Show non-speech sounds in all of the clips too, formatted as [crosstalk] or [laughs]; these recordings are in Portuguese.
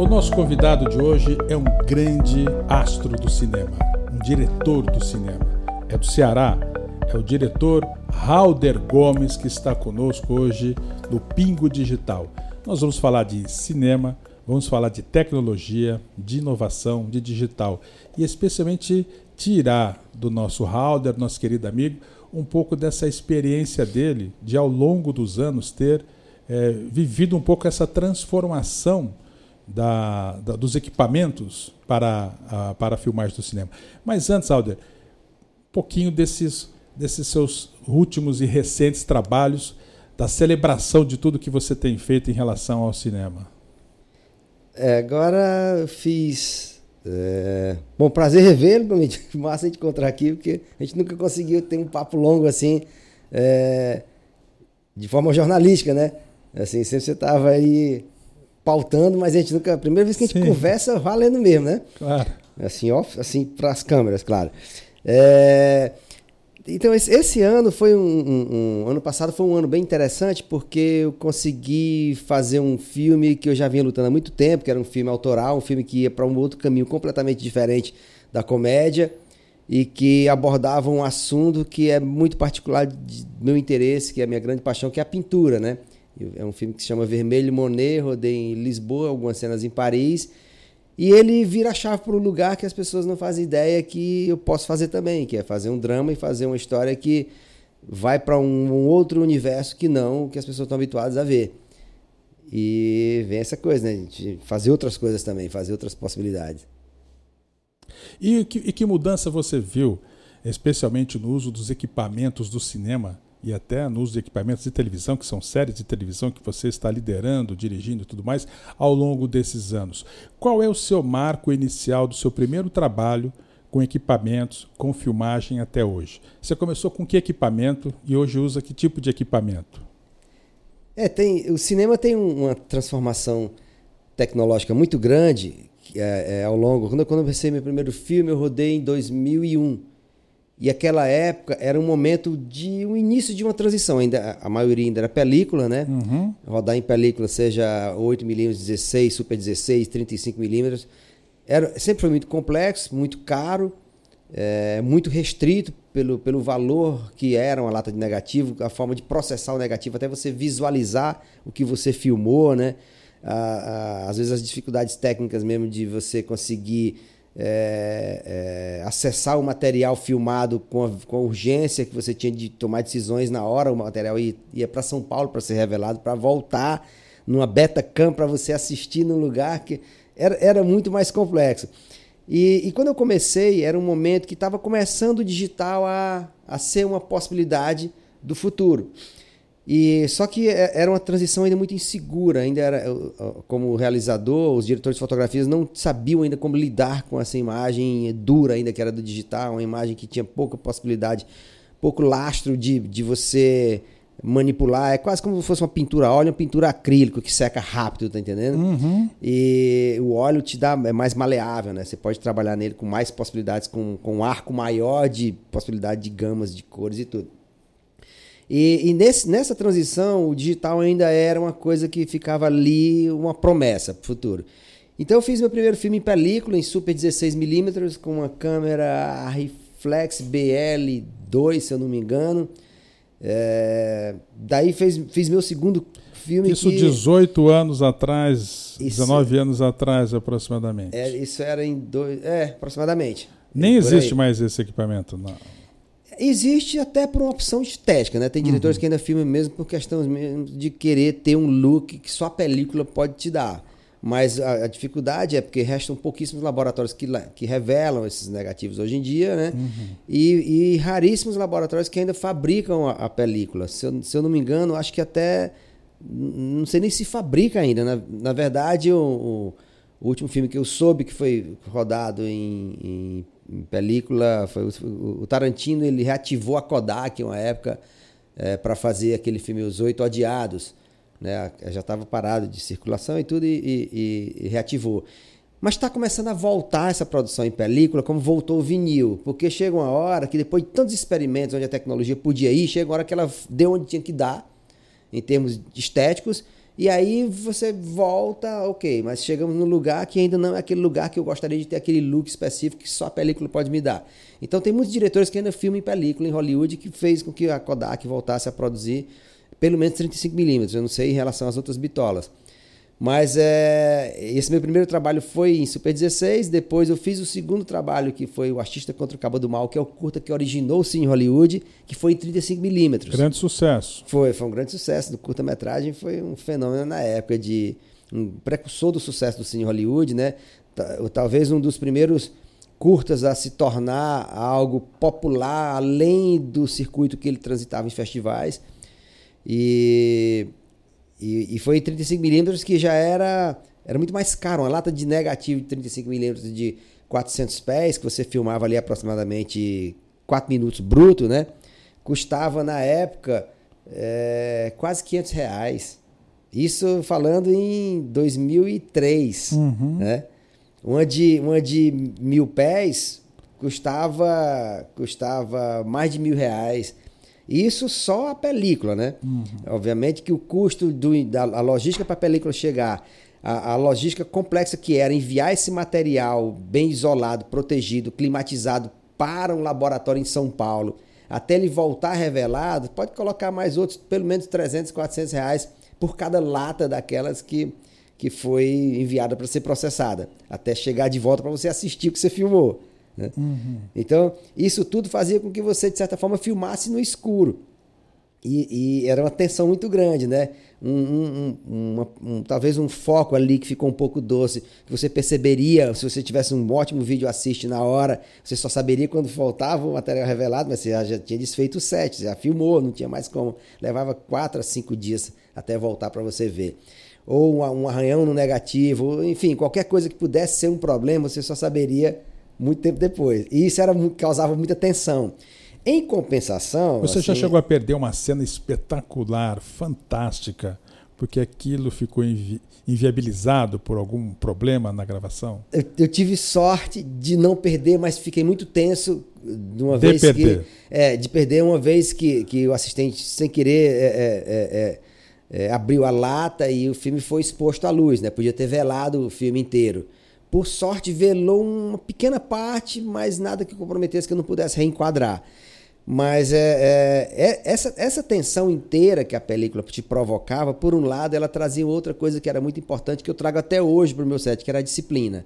O nosso convidado de hoje é um grande astro do cinema, um diretor do cinema. É do Ceará, é o diretor Halder Gomes que está conosco hoje no Pingo Digital. Nós vamos falar de cinema, vamos falar de tecnologia, de inovação, de digital e especialmente tirar do nosso Halder, nosso querido amigo, um pouco dessa experiência dele de ao longo dos anos ter é, vivido um pouco essa transformação da, da, dos equipamentos para a, para a filmagem do cinema. Mas antes, Alder, um pouquinho desses, desses seus últimos e recentes trabalhos, da celebração de tudo que você tem feito em relação ao cinema. É, agora eu fiz. É... Bom, prazer revê-lo, [laughs] massa a gente encontrar aqui, porque a gente nunca conseguiu ter um papo longo assim, é... de forma jornalística, né? Assim, sempre você estava aí pautando, mas a gente nunca. A primeira vez que a gente Sim. conversa valendo mesmo, né? Claro. Assim, off, assim para as câmeras, claro. É, então, esse, esse, ano foi um, um, um, Ano passado foi um ano bem interessante porque eu consegui fazer um filme que eu já vinha lutando há muito tempo, que era um filme autoral, um filme que ia para um outro caminho completamente diferente da comédia e que abordava um assunto que é muito particular de meu interesse, que é a minha grande paixão, que é a pintura, né? É um filme que se chama Vermelho Monet, rodei em Lisboa, algumas cenas em Paris. E ele vira a chave para um lugar que as pessoas não fazem ideia que eu posso fazer também, que é fazer um drama e fazer uma história que vai para um, um, outro universo que não que as pessoas estão habituadas a ver. E vem essa coisa, né? De fazer outras coisas também, fazer outras possibilidades. E que, e que mudança você viu, especialmente no uso dos equipamentos do cinema? E até no uso de equipamentos de televisão, que são séries de televisão que você está liderando, dirigindo e tudo mais, ao longo desses anos. Qual é o seu marco inicial do seu primeiro trabalho com equipamentos, com filmagem até hoje? Você começou com que equipamento e hoje usa que tipo de equipamento? É, tem, o cinema tem uma transformação tecnológica muito grande é, é, ao longo. Quando, quando eu comecei meu primeiro filme, eu rodei em 2001. E aquela época era um momento de um início de uma transição. Ainda a maioria ainda era película, né? Uhum. Rodar em película, seja 8 mm 16, Super 16, 35 mm, era sempre foi muito complexo, muito caro, é, muito restrito pelo, pelo valor que era uma lata de negativo, a forma de processar o negativo, até você visualizar o que você filmou, né? às vezes as dificuldades técnicas mesmo de você conseguir é, é, acessar o material filmado com a, com a, urgência que você tinha de tomar decisões na hora, o material ia, ia para São Paulo para ser revelado, para voltar numa beta cam para você assistir num lugar que era, era muito mais complexo. E, e quando eu comecei, era um momento que estava começando o digital a, a ser uma possibilidade do futuro. E só que é, era uma transição ainda muito insegura, ainda era como realizador, os diretores de fotografias não sabiam ainda como lidar com essa imagem dura ainda que era do digital, uma imagem que tinha pouca possibilidade, pouco lastro de, de você manipular, é quase como se fosse uma pintura óleo, uma pintura acrílico que seca rápido, tá entendendo? Uhum. E o óleo te dá é mais maleável, né? Você pode trabalhar nele com mais possibilidades, com, com um arco maior de possibilidade de gamas de cores e tudo. E, e nesse, nessa transição, o digital ainda era uma coisa que ficava ali, uma promessa para o futuro. Então eu fiz meu primeiro filme em película, em super 16mm, com uma câmera reflex BL2, se eu não me engano. É, daí fez, fiz meu segundo filme. Isso que, 18 anos atrás, isso, 19 anos atrás aproximadamente. É, isso era em dois. É, aproximadamente. Nem existe mais esse equipamento, não. Existe até por uma opção estética, né? Tem diretores uhum. que ainda filmam mesmo por questão de querer ter um look que só a película pode te dar. Mas a, a dificuldade é porque restam pouquíssimos laboratórios que, que revelam esses negativos hoje em dia, né? Uhum. E, e, raríssimos laboratórios que ainda fabricam a, a película. Se eu, se eu, não me engano, acho que até. Não sei nem se fabrica ainda. Na, na verdade, o, o, o último filme que eu soube que foi rodado em em película. Foi, o, Tarantino ele reativou a Kodak uma época é, para fazer aquele filme Os Oito Odiados. Né? Já estava parado de circulação e tudo, e, e, e reativou. Mas está começando a voltar essa produção em película, como voltou o vinil. Porque chega uma hora que, depois de tantos experimentos onde a tecnologia podia ir, chega uma hora que ela deu onde tinha que dar, em termos estéticos, E aí você volta, ok, mas chegamos num lugar que ainda não é aquele lugar que eu gostaria de ter aquele look específico que só a película pode me dar. Então tem muitos diretores que ainda filmam em película em Hollywood que fez com que a Kodak voltasse a produzir pelo menos 35mm. Eu não sei em relação às outras bitolas. Mas é, esse meu primeiro trabalho foi em Super 16, depois eu fiz o segundo trabalho, que foi o Artista contra o Cabo do Mal, que é o curta que originou sim em Hollywood, que foi em 35mm. Grande sucesso. Foi, foi um grande sucesso do curta-metragem, foi um fenômeno na época de um precursor do sucesso do cine Hollywood, né? Talvez um dos primeiros curtas a se tornar algo popular além do circuito que ele transitava em festivais. E e, e foi 35mm que já era, era muito mais caro. Uma lata de negativo de 35mm de 400 pés, que você filmava ali aproximadamente 4 minutos bruto, né? Custava na época é, quase 500 reais. Isso falando em 2003, uhum. né? Uma de, uma de mil pés custava, custava mais de mil reais. Isso só a película, né? Uhum. Obviamente que o custo do, da logística para a película chegar, a, a, logística complexa que era enviar esse material bem isolado, protegido, climatizado para um laboratório em São Paulo, até ele voltar revelado, pode colocar mais outros, pelo menos 300, 400 reais por cada lata daquelas que, que foi enviada para ser processada, até chegar de volta para você assistir o que você filmou. Né? Uhum. Então, isso tudo fazia com que você, de certa forma, filmasse no escuro. E, e era uma tensão muito grande, né? Um, um, uma, um, talvez um foco ali que ficou um pouco doce, que você perceberia se você tivesse um ótimo vídeo assiste na hora, você só saberia quando faltava o material revelado, mas você já, já tinha desfeito o set, já filmou, não tinha mais como. Levava quatro a cinco dias até voltar para você ver. Ou um, um arranhão no negativo, enfim, qualquer coisa que pudesse ser um problema, você só saberia muito tempo depois. E isso era, causava muita tensão. Em compensação. Você assim, já chegou a perder uma cena espetacular, fantástica, porque aquilo ficou invi inviabilizado por algum problema na gravação? Eu, eu, tive sorte de não perder, mas fiquei muito tenso de uma de vez perder. que. É, de perder uma vez que, que o assistente, sem querer, é, é, é, é abriu a lata e o filme foi exposto à luz, né? Podia ter velado o filme inteiro. Por sorte, velou uma pequena parte, mas nada que comprometesse que eu não pudesse reenquadrar. Mas é, é, é, essa, essa tensão inteira que a película te provocava, por um lado, ela trazia outra coisa que era muito importante, que eu trago até hoje para o meu set, que era a disciplina.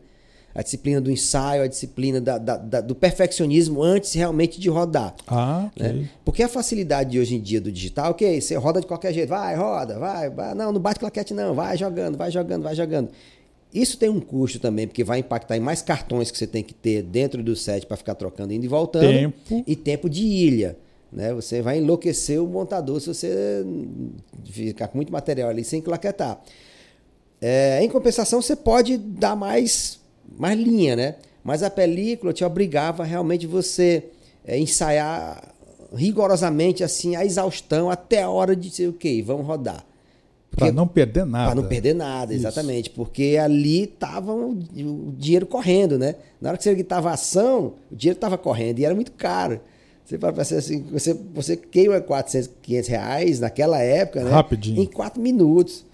A disciplina do ensaio, a disciplina da, da, da, do perfeccionismo antes realmente de rodar. Ah, okay. né? Porque a facilidade de hoje em dia do digital, ok, você roda de qualquer jeito, vai, roda, vai, vai não, não bate claquete não, vai jogando, vai jogando, vai jogando. Isso tem um custo também, porque vai impactar em mais cartões que você tem que ter dentro do set para ficar trocando indo e voltando. Tempo. E tempo de ilha. Né? Você vai enlouquecer o montador se você ficar com muito material ali sem claquetar. É, em compensação, você pode dar mais, mais linha, né? Mas a película te obrigava realmente você é, ensaiar rigorosamente assim a exaustão até a hora de dizer, ok, vamos rodar. Para não perder nada. Para não perder nada, exatamente. Isso. Porque ali estava o dinheiro correndo, né? Na hora que você estava ação, o dinheiro estava correndo e era muito caro. Você para assim, você, você queima 400, 500 reais naquela época, né? Rapidinho. Em quatro minutos.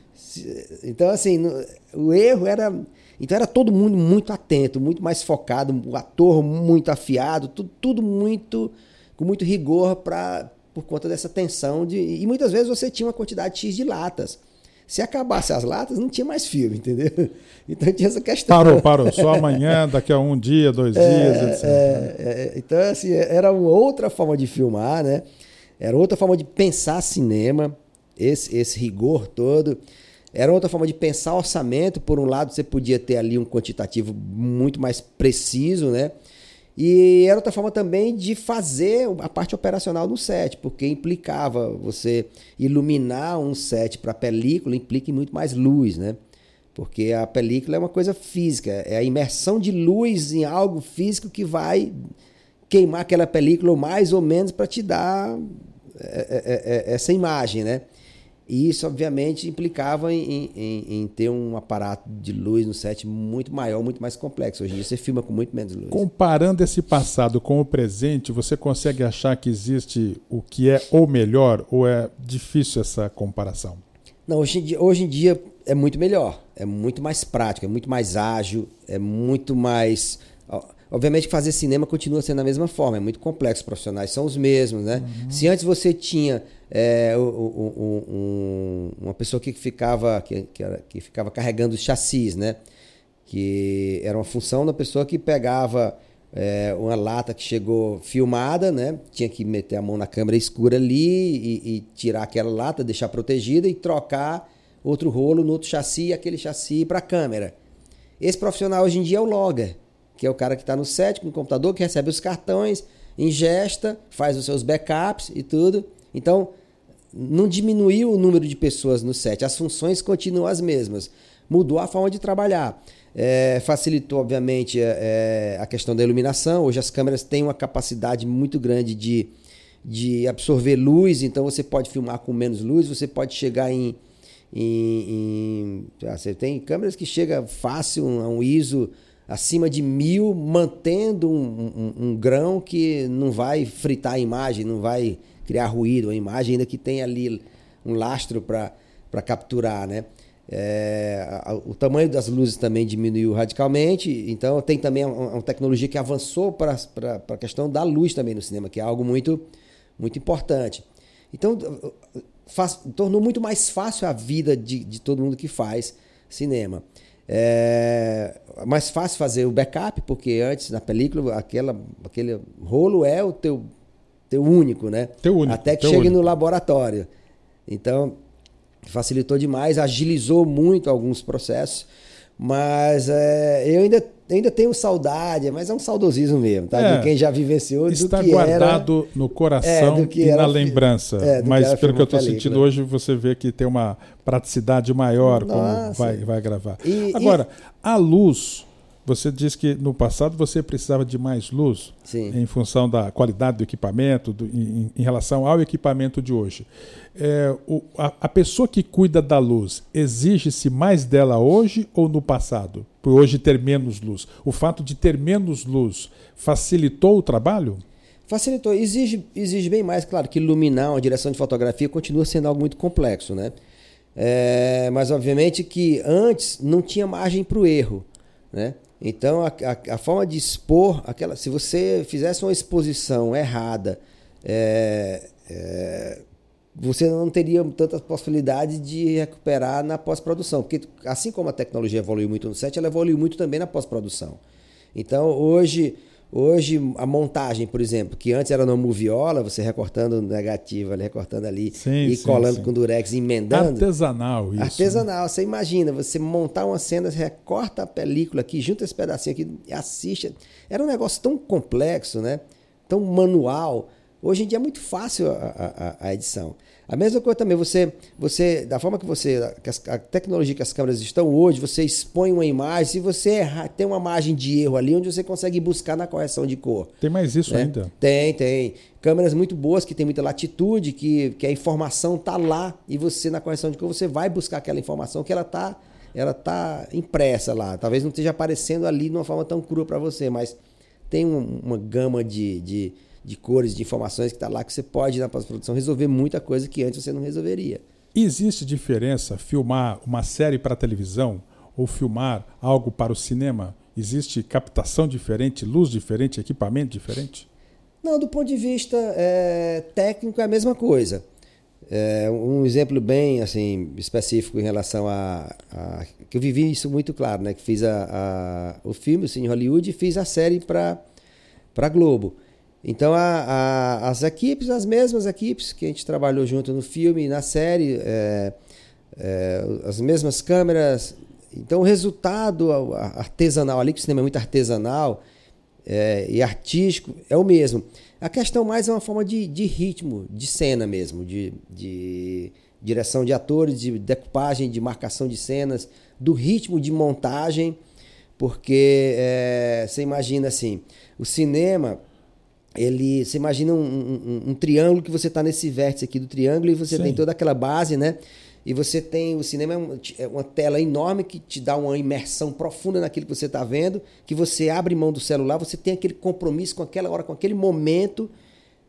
Então, assim, no, o erro era... Então era todo mundo muito atento, muito mais focado, o ator muito afiado, tudo, tudo muito com muito rigor para por conta dessa tensão de e muitas vezes você tinha uma quantidade X de latas. Se acabasse as latas, não tinha mais filme, entendeu? [laughs] Então tinha essa questão. Parou, [laughs] parou. Só amanhã, daqui a um dia, dois é, dias, etc. É, é, então, assim, era outra forma de filmar, né? Era outra forma de pensar cinema, esse, esse rigor todo. Era outra forma de pensar orçamento. Por um lado, você podia ter ali um quantitativo muito mais preciso, né? E era outra forma também de fazer a parte operacional no set, porque implicava você iluminar um set para película, implica em muito mais luz, né? Porque a película é uma coisa física, é a imersão de luz em algo físico que vai queimar aquela película mais ou menos para te dar é, é, é, essa imagem, né? E isso, obviamente, implicava em, em, em, ter um aparato de luz no set muito maior, muito mais complexo. Hoje em dia você filma com muito menos luz. Comparando esse passado com o presente, você consegue achar que existe o que é o melhor ou é difícil essa comparação? Não, hoje em, dia, hoje em dia é muito melhor, é muito mais prático, é muito mais ágil, é muito mais. Obviamente que fazer cinema continua sendo da mesma forma, é muito complexo, os profissionais são os mesmos, né? Uhum. Se antes você tinha é, um, um, uma pessoa que ficava, que, que, era, que ficava carregando chassis, né? Que era uma função da pessoa que pegava é, uma lata que chegou filmada, né? Tinha que meter a mão na câmera escura ali e, e tirar aquela lata, deixar protegida e trocar outro rolo no outro chassi e aquele chassi para a câmera. Esse profissional hoje em dia é o logger que é o cara que está no set com o computador, que recebe os cartões, ingesta, faz os seus backups e tudo. Então, não diminuiu o número de pessoas no set, as funções continuam as mesmas. Mudou a forma de trabalhar. É, facilitou, obviamente, é, é a questão da iluminação. Hoje as câmeras têm uma capacidade muito grande de, de absorver luz, então você pode filmar com menos luz, você pode chegar em. em, em ah, você tem câmeras que chega fácil a um ISO acima de mil, mantendo um, um, um, grão que não vai fritar a imagem, não vai criar ruído, a imagem ainda que tem ali um lastro para capturar, né? É, o tamanho das luzes também diminuiu radicalmente, então tem também uma, uma tecnologia que avançou para a questão da luz também no cinema, que é algo muito, muito importante. Então, faz, tornou muito mais fácil a vida de, de todo mundo que faz cinema. É mais fácil fazer o backup, porque antes na película aquela, aquele rolo é o teu, teu único, né? Teu único. Até que chegue único. no laboratório. Então, facilitou demais, agilizou muito alguns processos. Mas é, eu ainda, ainda tenho saudade, mas é um saudosismo mesmo, tá? É, de quem já vivenciou Está guardado era, no coração é, e na lembrança. É, mas pelo que eu estou sentindo hoje, você vê que tem uma praticidade maior Nossa. como vai, vai gravar. E, Agora, e... a luz você disse que no passado você precisava de mais luz Sim. em função da qualidade do equipamento, do, em, em, relação ao equipamento de hoje. É, o, a, a, pessoa que cuida da luz, exige-se mais dela hoje ou no passado? Por hoje ter menos luz. O fato de ter menos luz facilitou o trabalho? Facilitou. Exige, exige bem mais. Claro que iluminar uma direção de fotografia continua sendo algo muito complexo, né? É, mas obviamente que antes não tinha margem para o erro. Né? Então, a, a, a, forma de expor, aquela, se você fizesse uma exposição errada, é, é, você não teria tantas possibilidades de recuperar na pós-produção. Porque, assim como a tecnologia evoluiu muito no set, ela evoluiu muito também na pós-produção. Então, hoje, Hoje, a montagem, por exemplo, que antes era no moviola, você recortando negativa, recortando ali sim, e sim, colando sim. com durex, emendando. Artesanal, isso. Artesanal. Né? Você imagina, você montar uma cena, você recorta a película aqui, junta esse pedacinho aqui e assiste. Era um negócio tão complexo, né? Tão manual. Hoje em dia é muito fácil a, a, a edição. A mesma coisa também, você, você da forma que você, a tecnologia que as câmeras estão hoje, você expõe uma imagem, se você errar, tem uma margem de erro ali onde você consegue buscar na correção de cor. Tem mais isso né? ainda? Tem, tem. Câmeras muito boas que tem muita latitude, que, que a informação tá lá e você na correção de cor você vai buscar aquela informação que ela tá ela tá impressa lá. Talvez não esteja aparecendo ali de uma forma tão crua para você, mas tem um, uma gama de, de de cores, de informações que está lá, que você pode, na pós-produção, resolver muita coisa que antes você não resolveria. Existe diferença filmar uma série para televisão ou filmar algo para o cinema? Existe captação diferente, luz diferente, equipamento diferente? Não, do ponto de vista é, técnico é a mesma coisa. É, um exemplo bem assim específico em relação a, a, que eu vivi isso muito claro, né? Que fiz a, a o filme, o Cine Hollywood, e fiz a série para para Globo. Então, a, a, as equipes, as mesmas equipes que a gente trabalhou junto no filme na série, é, é, as mesmas câmeras. Então, o resultado artesanal ali, que o cinema é muito artesanal é, e artístico, é o mesmo. A questão mais é uma forma de, de ritmo, de cena mesmo, de, de direção de atores, de decupagem, de marcação de cenas, do ritmo de montagem, porque é, você imagina assim, o cinema ele, você imagina um, um, um triângulo que você está nesse vértice aqui do triângulo e você Sim. tem toda aquela base, né? E você tem o cinema é, é uma tela enorme que te dá uma imersão profunda naquilo que você está vendo, que você abre mão do celular, você tem aquele compromisso com aquela hora, com aquele momento.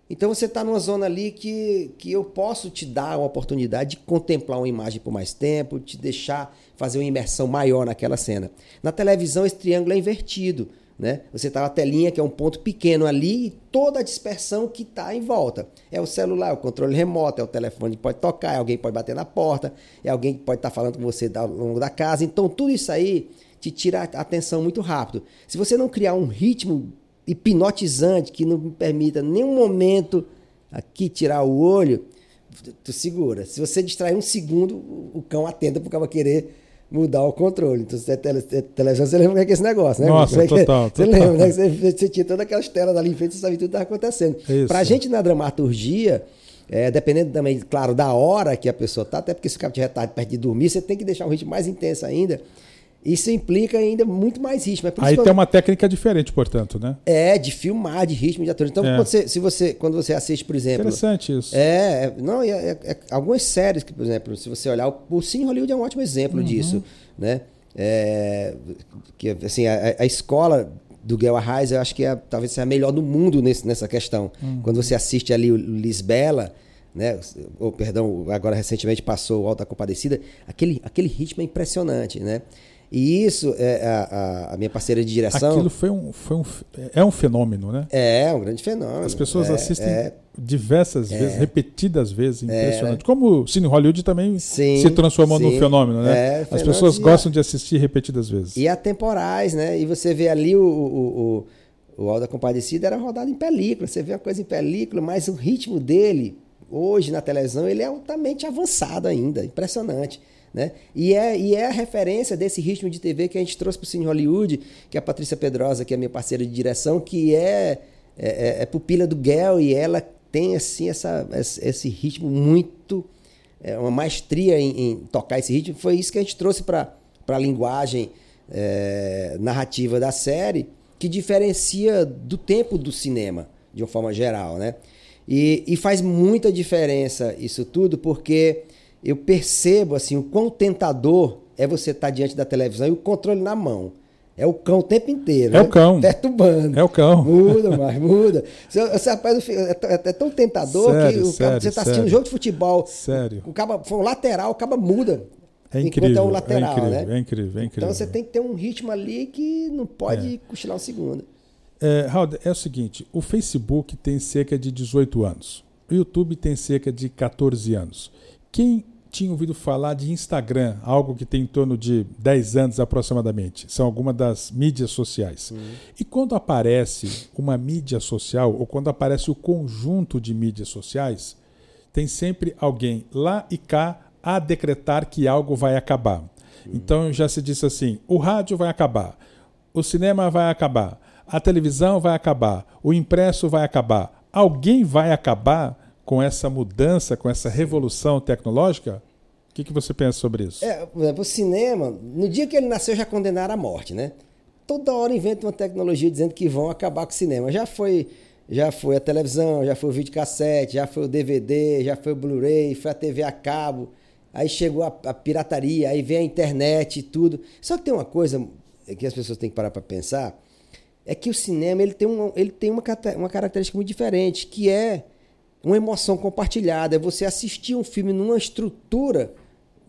Então você está numa zona ali que, que eu posso te dar uma oportunidade de contemplar uma imagem por mais tempo, te deixar fazer uma imersão maior naquela cena. Na televisão, esse triângulo é invertido. Né? Você está na telinha, que é um ponto pequeno ali, e toda a dispersão que está em volta. É o celular, é o controle remoto, é o telefone que pode tocar, é alguém que pode bater na porta, é alguém que pode estar tá falando com você ao longo da casa. Então, tudo isso aí te tira a atenção muito rápido. Se você não criar um ritmo hipnotizante que não permita nenhum momento aqui tirar o olho, tu segura. Se você distrair um segundo, o cão atenta porque vai querer mudar o controle. Então, você é tele, é televisão, você lembra o que é esse negócio, né? Nossa, é total, Você total. lembra, né? Você, você, tinha todas aquelas telas ali em frente, você sabia tudo que estava acontecendo. Isso. Pra gente na dramaturgia, é, dependendo também, claro, da hora que a pessoa tá, até porque se o cara tiver tarde perto de dormir, você tem que deixar um ritmo mais intenso ainda. Isso implica ainda muito mais ritmo. É Aí tem uma técnica diferente, portanto, né? É, de filmar, de ritmo, de ator. Então, é. quando, você, se você, quando você assiste, por exemplo. Interessante isso. É, é não, é, é, algumas séries, que, por exemplo, se você olhar, o, o Cine Hollywood é um ótimo exemplo uhum. disso. Né? É, que, assim, a, a, escola do Guel Arraes, eu acho que é, talvez seja a melhor do mundo nesse, nessa questão. Uhum. Quando você assiste ali o Lisbela, né? Ou, perdão, agora recentemente passou o Alta Compadecida, aquele, aquele ritmo é impressionante, né? E isso, é, a, a, minha parceira de direção. Aquilo foi um, foi um, é um fenômeno, né? É, um grande fenômeno. As pessoas é, assistem é, diversas é, vezes, repetidas vezes, É. impressionante. Como o Cine Hollywood também sim, se transformou sim. num fenômeno, né? É, As fenômeno pessoas de- gostam de assistir repetidas vezes. E atemporais, né? E você vê ali o, o, o, o Alda Compadecida era rodado em película. Você vê uma coisa em película, mas o ritmo dele, hoje na televisão, ele é altamente avançado ainda. Impressionante. Né? E, é, e é a referência desse ritmo de TV que a gente trouxe para o Cine Hollywood, que é a Patrícia Pedrosa, que é minha parceira de direção, que é, é, é pupila do Guel e ela tem assim essa, esse ritmo muito. É, uma maestria em, em tocar esse ritmo. Foi isso que a gente trouxe para a linguagem é, narrativa da série, que diferencia do tempo do cinema, de uma forma geral. Né? E, e faz muita diferença isso tudo, porque eu percebo assim o quão tentador é você estar diante da televisão e o controle na mão. É o cão o tempo inteiro. É né? o cão. Perturbando. É o cão. Muda, mas [laughs] muda. Você, rapaz, é, t- é tão tentador Sério, que o sério, cabo- você está assistindo um jogo de futebol. Sério. O cabo foi um lateral, o cabo muda. É enquanto incrível. é um lateral, é incrível, né? é incrível, é incrível. Então você tem que ter um ritmo ali que não pode cochilar um segundo. É, Raul, é o seguinte: o Facebook tem cerca de 18 anos, o YouTube tem cerca de 14 anos. Quem tinha ouvido falar de Instagram, algo que tem em torno de 10 anos aproximadamente? São algumas das mídias sociais. E quando aparece uma mídia social, ou quando aparece o conjunto de mídias sociais, tem sempre alguém lá e cá a decretar que algo vai acabar. Então já se disse assim: o rádio vai acabar, o cinema vai acabar, a televisão vai acabar, o impresso vai acabar. Alguém vai acabar com essa mudança, com essa revolução tecnológica? O que, que você pensa sobre isso? É, por exemplo, o cinema, no dia que ele nasceu já condenaram à morte, né? Toda hora inventa uma tecnologia dizendo que vão acabar com o cinema. Já foi, já foi a televisão, já foi o videocassete, já foi o DVD, já foi o Blu-ray, foi a TV a cabo. Aí chegou a, a pirataria, aí vem a internet e tudo. Só que tem uma coisa que as pessoas têm que parar para pensar, é que o cinema ele tem, uma, ele tem uma, uma característica muito diferente, que é uma emoção compartilhada. É você assistir um filme numa estrutura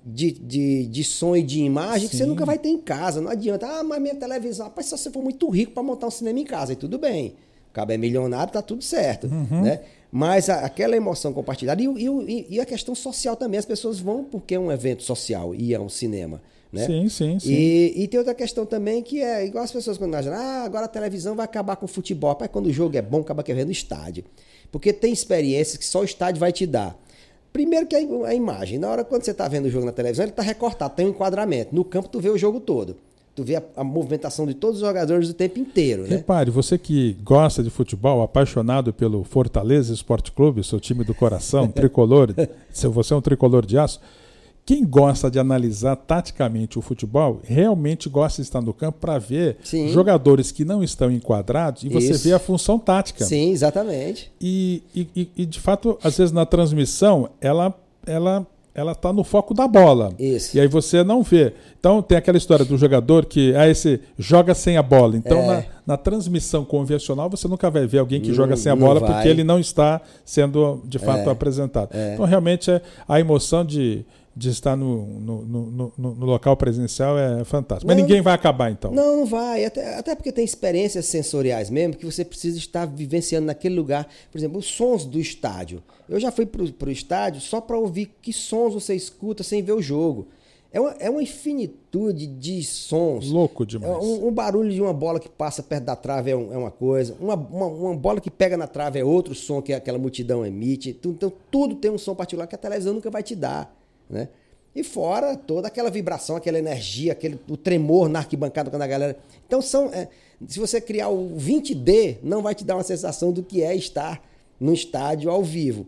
de, de, de som e de imagem que você Sim. nunca vai ter em casa. Não adianta. Ah, mas minha televisão. Rapaz, se você for muito rico para montar um cinema em casa, aí tudo bem. O cabo é milionário, tá tudo certo. Uhum. Né? Mas a- aquela emoção compartilhada e, e, e- e a questão social também. As pessoas vão porque é um evento social e é um cinema. Né? Sim, sim, sim. E, e tem outra questão também que é igual as pessoas quando imaginam, ah, agora a televisão vai acabar com o futebol. Rapaz, quando o jogo é bom, acaba querendo estádio. Porque tem experiências que só o estádio vai te dar. Primeiro que a a imagem. Na hora quando você está vendo o jogo na televisão, ele está recortado, tem um enquadramento. No campo tu vê o jogo todo. Tu vê a, a movimentação de todos os jogadores o tempo inteiro, né? Repare, você que gosta de futebol, apaixonado pelo Fortaleza Esporte Clube, seu time do coração, [laughs] tricolor, se você é um tricolor de aço, quem gosta de analisar taticamente o futebol, realmente gosta de estar no campo para ver Sim. jogadores que não estão enquadrados e você Isso. vê a função tática. Sim, exatamente. E, e, e- de fato, às vezes na transmissão, ela, ela ela está no foco da bola. Isso. E aí você não vê. Então tem aquela história do jogador que ah, esse joga sem a bola. Então É. na, na transmissão convencional você nunca vai ver alguém que joga sem a bola vai. porque ele não está sendo de fato apresentado. É. Então realmente é, a emoção de, de estar no, no, no, no- local presencial é fantástica. Mas Não. ninguém vai acabar então. Não, não vai. Até, até porque tem experiências sensoriais mesmo que você precisa estar vivenciando naquele lugar. Por exemplo, os sons do estádio. Eu já fui pro, pro estádio só para ouvir que sons você escuta sem ver o jogo. É uma, é uma infinitude de sons. Louco É demais. Um, um barulho de uma bola que passa perto da trave é, um- é uma coisa, uma, uma, uma bola que pega na trave é outro som que aquela multidão emite. Tu- Então, tudo tem um som particular que a televisão nunca vai te dar. Né? E fora toda aquela vibração, aquela energia, aquele, o tremor na arquibancada quando a galera. Então, são. é, se você criar o 20D, não vai te dar uma sensação do que é estar no estádio ao vivo.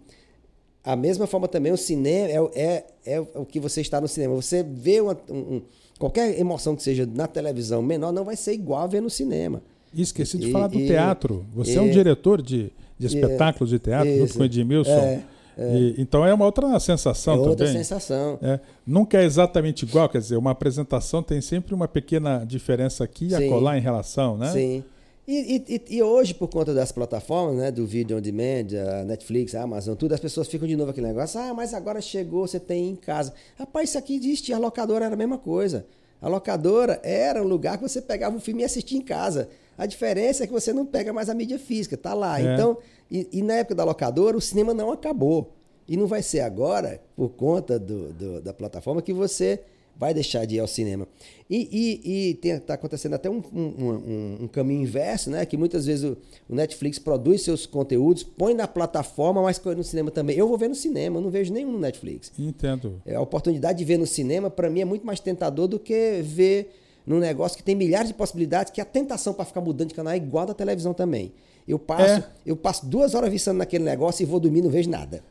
A mesma forma também o cinema é, é, é o que você está no cinema. Você vê uma- um- qualquer emoção que seja na televisão menor não vai ser igual a ver no cinema. E esqueci de E- falar do e- teatro. Você é um e- diretor de, de espetáculos de teatro, junto com o Edmilson. É, E- então é uma outra sensação é outra também. sensação. É, nunca é exatamente igual, quer dizer, uma apresentação tem sempre uma pequena diferença aqui e acolá em relação, né? Sim. E, e- e- hoje, por conta das plataformas, né, do vídeo on demand, a Netflix, a Amazon, tudo, as pessoas ficam de novo aquele negócio, ah, mas agora chegou, você tem em casa. Rapaz, isso aqui existia, a locadora era a mesma coisa. A locadora era um lugar que você pegava o filme e assistia em casa. A diferença é que você não pega mais a mídia física, tá lá. É. Então, e, e na época da locadora, o cinema não acabou. E não vai ser agora, por conta do, do- da plataforma, que você vai deixar de ir ao cinema. E, e, e tem, tá acontecendo até um, um- um- um caminho inverso, né? Que muitas vezes o, o Netflix produz seus conteúdos, põe na plataforma, mas põe no cinema também. Eu vou ver no cinema, eu não vejo nenhum no Netflix. Entendo. É, a oportunidade de ver no cinema, para mim, é muito mais tentador do que ver num negócio que tem milhares de possibilidades, que a tentação para ficar mudando de canal é igual da televisão também. Eu passo, É. eu passo duas horas vistando naquele negócio e vou dormir não vejo nada.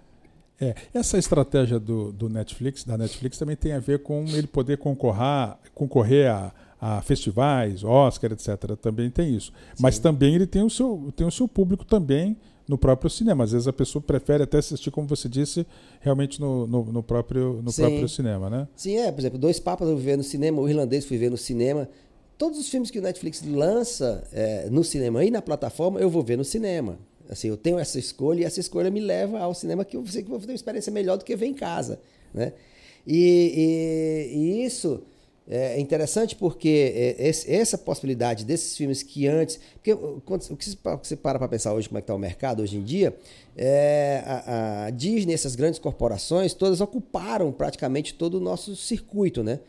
É, essa estratégia do, do Netflix, da Netflix, também tem a ver com ele poder concorrer, concorrer a, a festivais, Oscar, etc. Também tem isso. Mas também ele tem o, seu, tem o seu público também no próprio cinema. Às vezes a pessoa prefere até assistir, como você disse, realmente no, no, no próprio, no Sim. próprio cinema, né? Sim, é, por exemplo, Dois Papas eu ver no cinema, o Irlandês fui ver no cinema. Todos os filmes que o Netflix lança é, no cinema e na plataforma, eu vou ver no cinema. Assim, eu tenho essa escolha e essa escolha me leva ao cinema que eu sei que vou ter uma experiência melhor do que ver em casa, né? E, e- e isso é interessante porque é, essa possibilidade desses filmes que antes... Porque o que você pa- você para para pensar hoje, como é que está o mercado hoje em dia, é, a, a Disney, essas grandes corporações, todas ocuparam praticamente todo o nosso circuito, né?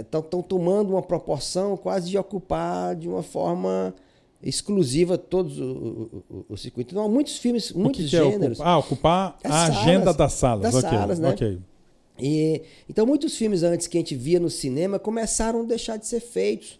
Estão tomando uma proporção quase de ocupar de uma forma exclusiva todos o, o, o- circuito. Então, há muitos filmes, muitos que é gêneros. ocupar? Ah, ocupar As a salas. agenda das salas. Das ok, salas, né? ok. E, então, muitos filmes antes que a gente via no cinema começaram a deixar de ser feitos,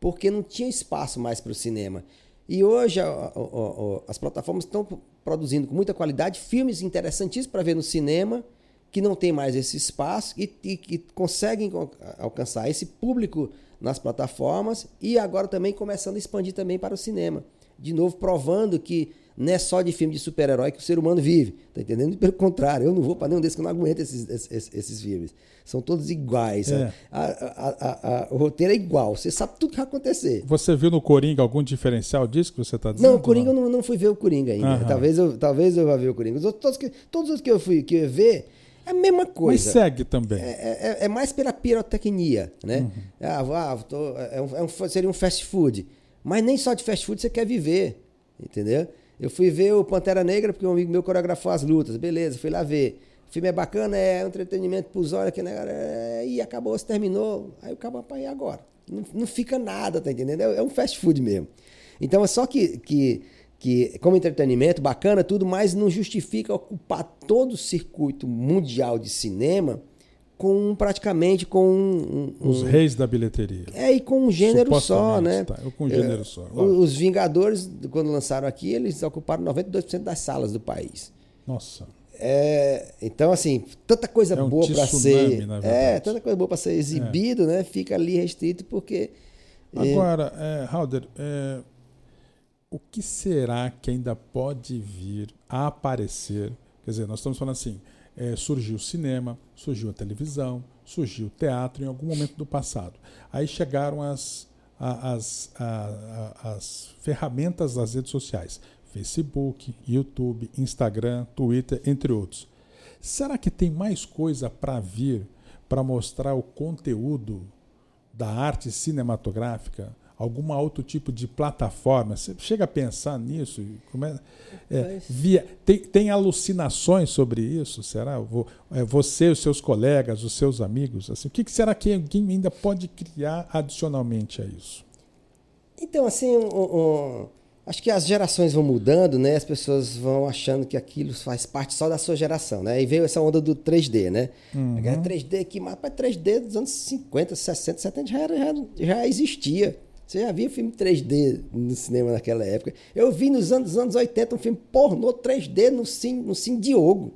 porque não tinha espaço mais para o cinema. E hoje a- a- a- as plataformas estão produzindo com muita qualidade filmes interessantíssimos para ver no cinema, que não tem mais esse espaço e, que conseguem al- alcançar esse público nas plataformas e agora também começando a expandir também para o cinema. De novo, provando que não é só de filme de super-herói que o ser humano vive. Tá entendendo? Pelo contrário, eu não vou para nenhum desses que eu não aguento esses, esses, esses filmes. São todos iguais. É. A- a- a- o roteiro é igual. Você sabe tudo que vai acontecer. Você viu no Coringa algum diferencial disso que você está dizendo? Não, o Coringa eu não, não fui ver o Coringa ainda. Aham. Talvez, eu, talvez eu vá ver o Coringa. Os outros, todos, que, todos os que eu fui que eu ver é a mesma Mas coisa. segue também. É, é- é mais pela pirotecnia, né? Ah, ah, tô- é um- é um- seria um fast food. Mas nem só de fast food você quer viver, entendeu? Eu fui ver o Pantera Negra porque um amigo meu coreografou as lutas. Beleza, fui lá ver. O filme é bacana, é entretenimento pros olhos, que negócio, é, e acabou, se terminou. Aí o cabo ir agora. Não, não fica nada, tá entendendo? É, é um fast food mesmo. Então é só que, que, que, como entretenimento, bacana, tudo, mas não justifica ocupar todo o circuito mundial de cinema com praticamente com um, um- Os reis da bilheteria. é, e com um gênero só, né? tá, com um gênero só, É, lógico. Os Vingadores, quando lançaram aqui, eles ocuparam 92% das salas do país. Nossa. É, então, assim, tanta coisa É um boa para ser. É, tanta coisa boa para ser exibido, né? Fica ali restrito porque. é, Agora, é, Halder, é, o que será que ainda pode vir a aparecer? Quer dizer, nós estamos falando assim, é, surgiu o cinema, surgiu a televisão, surgiu o teatro em algum momento do passado. Aí chegaram as, as, as ferramentas das redes sociais: Facebook, YouTube, Instagram, Twitter, entre outros. Será que tem mais coisa para vir para mostrar o conteúdo da arte cinematográfica? Algum outro tipo de plataforma? Você chega a pensar nisso? É, é, via, tem, tem, alucinações sobre isso? Será? É, você, os seus colegas, os seus amigos? Assim, o que, será que alguém ainda pode criar adicionalmente a isso? Então, assim, um, um, acho que as gerações vão mudando, né? As pessoas vão achando que aquilo faz parte só da sua geração, né? E veio essa onda do 3D, né? Uhum. 3D que mas 3D dos anos 50, 60, 70 já, era, já, já existia. Você já via filme 3D no cinema naquela época? Eu vi nos anos, anos 80 um filme pornô 3D no Cine, no Cine Diogo,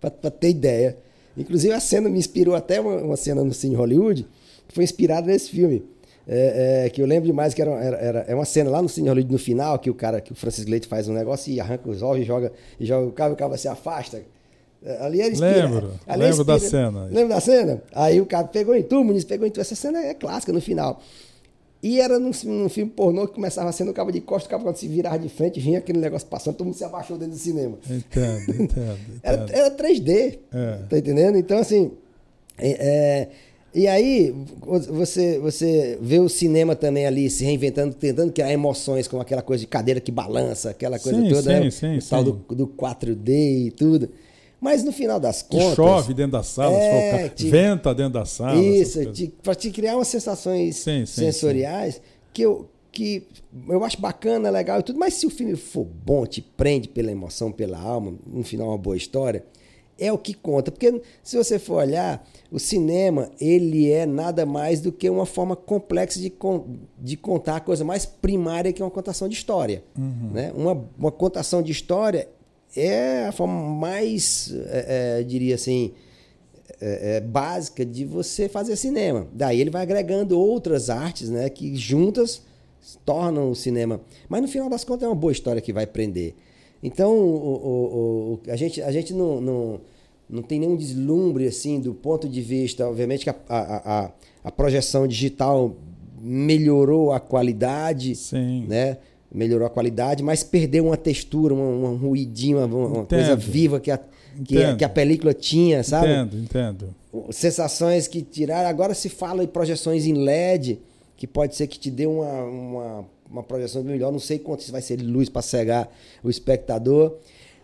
para ter ideia. Inclusive a cena me inspirou até uma, uma cena no Cine Hollywood, que foi inspirada nesse filme. É, é, que eu lembro demais que era, era, era, é uma cena lá no Cine Hollywood no final, que o cara, que o Francis Leite faz um negócio e arranca os ovos e joga, e joga o cabo e o cabo se afasta. É, ali era inspira, Lembro, ali lembro inspira, da cena. Lembro da cena? Aí o cara pegou em tu, o Muniz pegou em tu. Essa cena é clássica no final. E era num, num, filme pornô que começava sendo o cabo de costa, o cabo quando se virava de frente, vinha aquele negócio passando, todo mundo se abaixou dentro do cinema. Entendo, entendo. [laughs] entendo. Era, era 3D, é. tá entendendo? Então, assim, é, é, e aí você, você vê o cinema também ali se reinventando, tentando criar emoções com aquela coisa de cadeira que balança, aquela coisa sim, toda, sim, né? sim, o tal do, do 4D e tudo. Mas no final das contas. Chove dentro da sala, é, te, venta dentro da sala. Isso, para te criar umas sensações sim, sim, sensoriais sim. que eu que eu acho bacana, legal e tudo, mas se o filme for bom, te prende pela emoção, pela alma, no final uma boa história, é o que conta. Porque se você for olhar, o cinema, ele é nada mais do que uma forma complexa de, de contar a coisa mais primária que é uma contação de história. Uhum. Né? Uma, uma contação de história é a forma mais, é, é, diria assim, é, é, básica de você fazer cinema. Daí ele vai agregando outras artes, né, que juntas tornam o cinema. Mas no final das contas é uma boa história que vai prender. Então o, o, o, a gente, a gente não, não, não tem nenhum deslumbre assim do ponto de vista, obviamente que a, a, a, a projeção digital melhorou a qualidade, Sim. né? Melhorou a qualidade, mas perdeu uma textura, um, um ruidinho, uma, uma coisa viva que a, que a, que, a, película tinha, sabe? Entendo, entendo. Sensações que tiraram. Agora se fala em projeções em LED, que pode ser que te dê uma, uma, uma projeção melhor. Não sei quanto vai ser de luz para cegar o espectador.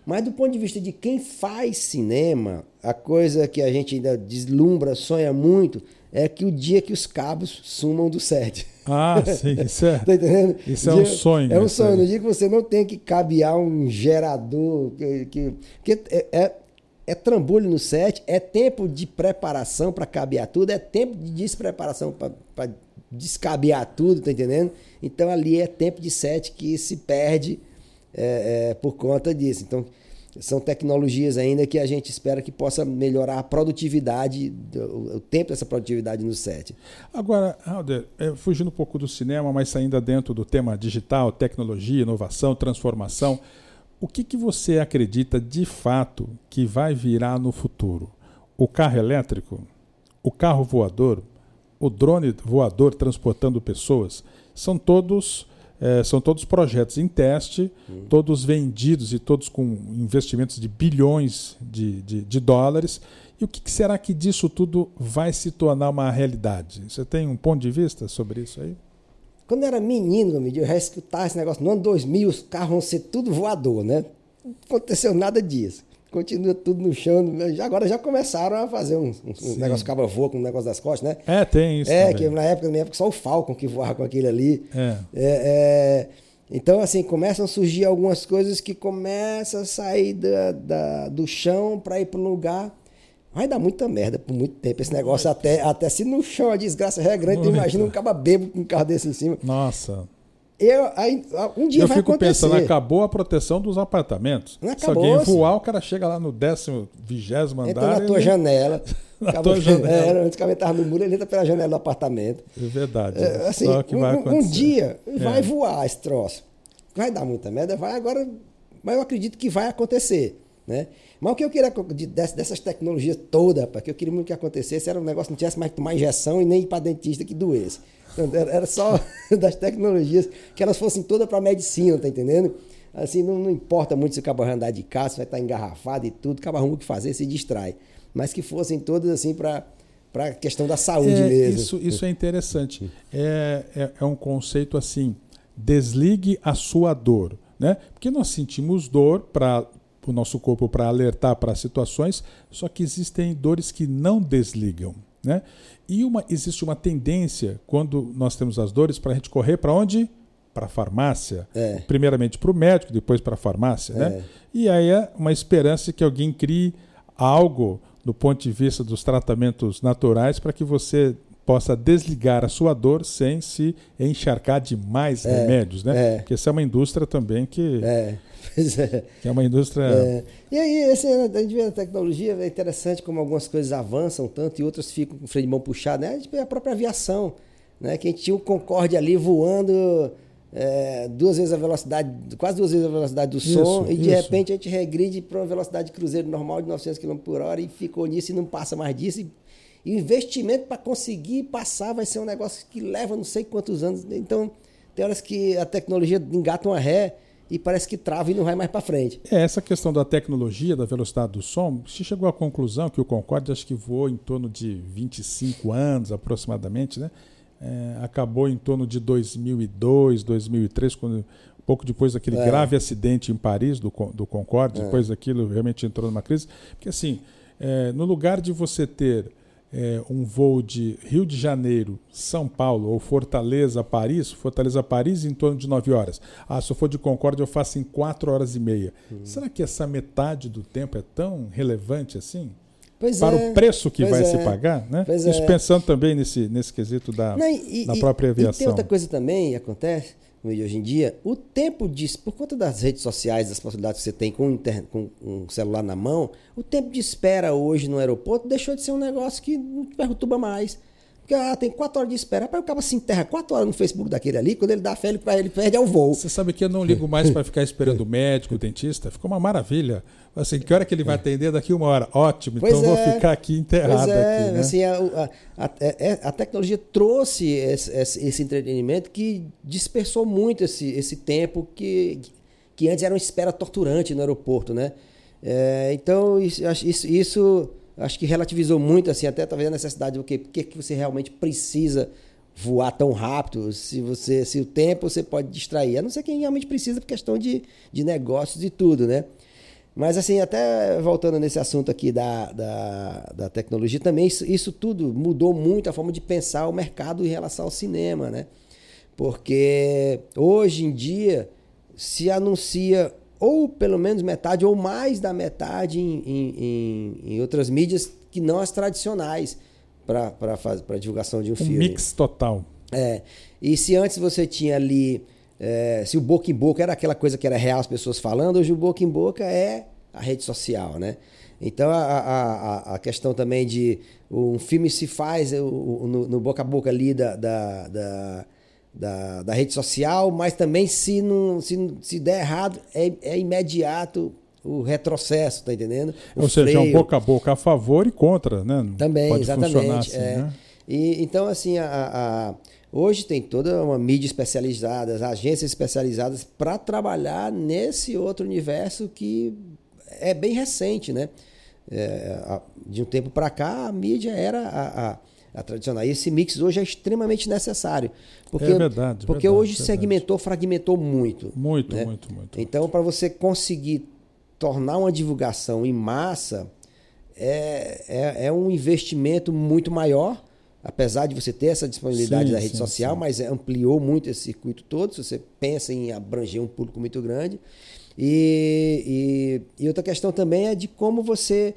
Mas do ponto de vista de quem faz cinema, a coisa que a gente ainda deslumbra, sonha muito, é que o dia que os cabos sumam do set. [laughs] Ah, sim, [laughs] isso é. tá entendendo? Isso é um sonho. É um sonho. Aí. No dia que você não tem que cabear um gerador, que, que, que é, é, é trambolho no set, é tempo de preparação para cabear tudo, é tempo de despreparação para descabear tudo, tá entendendo? Então ali é tempo de set que se perde é, é, por conta disso. Então são tecnologias ainda que a gente espera que possa melhorar a produtividade, o tempo dessa produtividade no set. Agora, Alder, é, fugindo um pouco do cinema, mas ainda dentro do tema digital, tecnologia, inovação, transformação, o que, que você acredita de fato que vai virar no futuro? O carro elétrico? O carro voador? O drone voador transportando pessoas? São todos é, são todos projetos em teste, uhum. todos vendidos e todos com investimentos de bilhões de, de, de dólares. E o que, que, será que disso tudo vai se tornar uma realidade? Você tem um ponto de vista sobre isso aí? Quando eu era menino, meu, eu já escutava esse negócio. No ano 2000, os carros vão ser tudo voador, né? Não aconteceu nada disso continua tudo no chão. Agora já começaram a fazer um, um negócio cava voa com o um negócio das costas, né? É, tem isso. É, também. que na época, na minha época só o Falcon que voava com aquele ali. É. é, é então, assim, começam a surgir algumas coisas que começam a sair da, da do chão para ir para um lugar. Vai dar muita merda por muito tempo esse negócio, até, até se no chão a desgraça já é grande, imagina um caba bebo com um carro desse em cima. Nossa. Eu, aí, um dia eu vai fico acontecer. pensando, acabou a proteção dos apartamentos. Não acabou, Se alguém voar, o cara chega lá no décimo, vigésimo andar. Entra na tua janela. [laughs] na tua janela. Era, antes que estava no muro, ele entra pela janela do apartamento. É verdade. É, assim, Só que um, vai acontecer. um dia vai é. voar esse troço. Vai dar muita merda, vai agora. Mas eu acredito que vai acontecer. Né? Mas o que eu queria dessas tecnologias todas, que eu queria muito que acontecesse, era um negócio que não tivesse mais que tomar injeção e nem ir para dentista que doesse. Então, era só [laughs] das tecnologias, que elas fossem todas para medicina, tá entendendo? Assim, não, não, importa muito se o cabo vai andar de carro, se vai estar engarrafado e tudo, o cabo arruma o que fazer, se distrai. Mas que fossem todas assim para para a questão da saúde é, mesmo. Isso, isso é interessante. É, é, é, um conceito assim: desligue a sua dor. Né? Porque nós sentimos dor para o nosso corpo para alertar para situações, só que existem dores que não desligam. Né? E uma, existe uma tendência, quando nós temos as dores, para a gente correr para onde? Para a farmácia. É. Primeiramente para o médico, depois para a farmácia. Né? É. Né? E aí é uma esperança que alguém crie algo do ponto de vista dos tratamentos naturais para que você possa desligar a sua dor sem se encharcar de mais é, remédios, né? É. Porque essa é uma indústria também que é, é. que é uma indústria. É. E aí esse, a gente vê a tecnologia é interessante como algumas coisas avançam tanto e outras ficam com o freio de mão puxado, né? A própria aviação, né? Que a gente tinha o Concorde ali voando é, duas vezes a velocidade, quase duas vezes a velocidade do som, isso, e de isso. repente a gente regride para uma velocidade de cruzeiro normal de 900 km por hora e ficou nisso e não passa mais disso. E, e o investimento para conseguir passar vai ser um negócio que leva não sei quantos anos. Então, tem horas que a tecnologia engata uma ré e parece que trava e não vai mais para frente. É, essa questão da tecnologia, da velocidade do som, se chegou à conclusão que o Concorde acho que voou em torno de 25 anos aproximadamente, né? é, acabou em torno de 2002, 2003, quando, um pouco depois daquele é. grave acidente em Paris do, do Concorde, é. depois daquilo realmente entrou numa crise. Porque assim, é, no lugar de você ter é, um voo de Rio de Janeiro, São Paulo ou Fortaleza, Paris, Fortaleza, Paris em torno de 9 horas. Ah, se eu for de Concorde eu faço em 4 horas e meia. Hum. Será que essa metade do tempo é tão relevante assim? Pois para é, o preço que vai é, se pagar, né? Isso é. pensando também nesse, nesse quesito da, Não, e, da própria aviação. E tem outra coisa também acontece hoje em dia, o tempo de por conta das redes sociais, das possibilidades que você tem com, inter, com um celular na mão, o tempo de espera hoje no aeroporto deixou de ser um negócio que não te perturba mais. Porque ah, tem quatro horas de espera. Para o cara se enterra quatro horas no Facebook daquele ali, quando ele dá fé, ele, ele perde ao voo. Você sabe que eu não ligo mais para ficar esperando o médico, o dentista. Ficou uma maravilha. Assim, que hora que ele vai atender? Daqui uma hora. Ótimo, pois então é. vou ficar aqui enterrado. É. Aqui, né? assim, a, a, a, é, a, tecnologia trouxe esse, esse, entretenimento que dispersou muito esse, esse tempo que, que antes era uma espera torturante no aeroporto, né? É, então, isso, isso, isso acho que relativizou muito, assim, até talvez a necessidade do que, porque que você realmente precisa voar tão rápido, se você se o tempo você pode distrair, a não ser quem realmente precisa por questão de, de negócios e tudo, né? Mas assim, até voltando nesse assunto aqui da, da, da tecnologia, também isso, isso, tudo mudou muito a forma de pensar o mercado em relação ao cinema, né? Porque hoje em dia se anuncia ou pelo menos metade ou mais da metade em, em, em outras mídias que não as tradicionais para divulgação de um, um filme. mix total. É. E se antes você tinha ali, é, se o boca em boca era aquela coisa que era real as pessoas falando, hoje o boca em boca é a rede social, né? Então a, a, a questão também de um filme se faz no, no boca a boca ali da, da, da da, da rede social, mas também se, não, se, se der errado, é, é imediato o retrocesso, tá entendendo? O Ou seja, é um boca a boca a favor e contra, né? Também, Pode exatamente. Assim, é. né? e, então, assim, a, a, hoje tem toda uma mídia especializada, agências especializadas para trabalhar nesse outro universo que é bem recente, né? É, de um tempo para cá, a mídia era a, a a tradicional. E esse mix hoje é extremamente necessário. Porque, é verdade. Porque verdade, hoje verdade. segmentou, fragmentou muito. Muito, né? muito, muito. Então, para você conseguir tornar uma divulgação em massa, é, é, é, um investimento muito maior, apesar de você ter essa disponibilidade sim, da rede sim, social, sim. mas ampliou muito esse circuito todo. Se você pensa em abranger um público muito grande. E, e, e outra questão também é de como você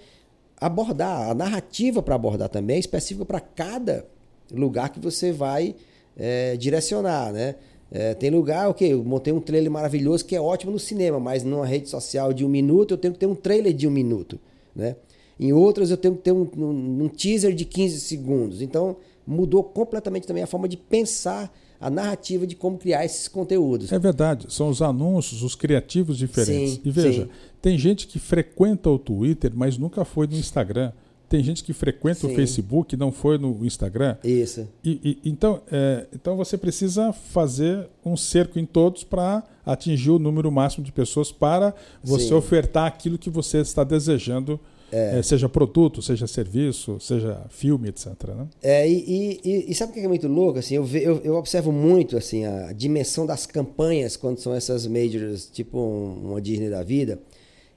abordar, a narrativa para abordar também é específica para cada lugar que você vai é, direcionar, né? É, tem lugar, ok, eu montei um trailer maravilhoso que é ótimo no cinema, mas numa rede social de um minuto eu tenho que ter um trailer de um minuto, né? Em outras eu tenho que ter um, um, um teaser de 15 segundos. Então mudou completamente também a forma de pensar a narrativa de como criar esses conteúdos. É verdade, são os anúncios, os criativos diferentes. Sim, e veja, sim. tem gente que frequenta o Twitter, mas nunca foi no Instagram. Tem gente que frequenta o Sim. Facebook e não foi no Instagram. Isso. E, e- então, é, então você precisa fazer um cerco em todos para atingir o número máximo de pessoas para você ofertar aquilo que você está desejando, é, seja produto, seja serviço, seja filme, etc. né? É, e, e- e sabe o que é muito louco? Assim, eu, ve- eu, eu observo muito assim, a dimensão das campanhas quando são essas majors, tipo um- uma Disney da vida.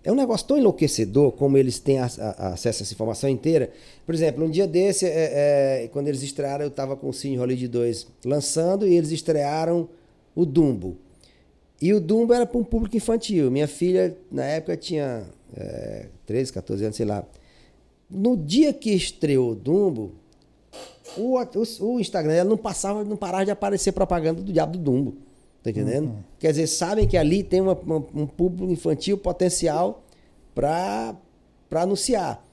É um negócio tão enlouquecedor como eles têm a- a- acesso a essa informação inteira. Por exemplo, um dia desse, é, é, quando eles estrearam, eu estava com o Cine Hollywood 2 lançando e eles estrearam o Dumbo. E o Dumbo era para um público infantil. Minha filha, na época, tinha é, 13, 14 anos, sei lá. No dia que estreou Dumbo, o, o, o Instagram ela não passava, não parava de aparecer propaganda do Diabo do Dumbo. Tá entendendo? Quer dizer, sabem que ali tem uma- uma- um público infantil potencial para anunciar.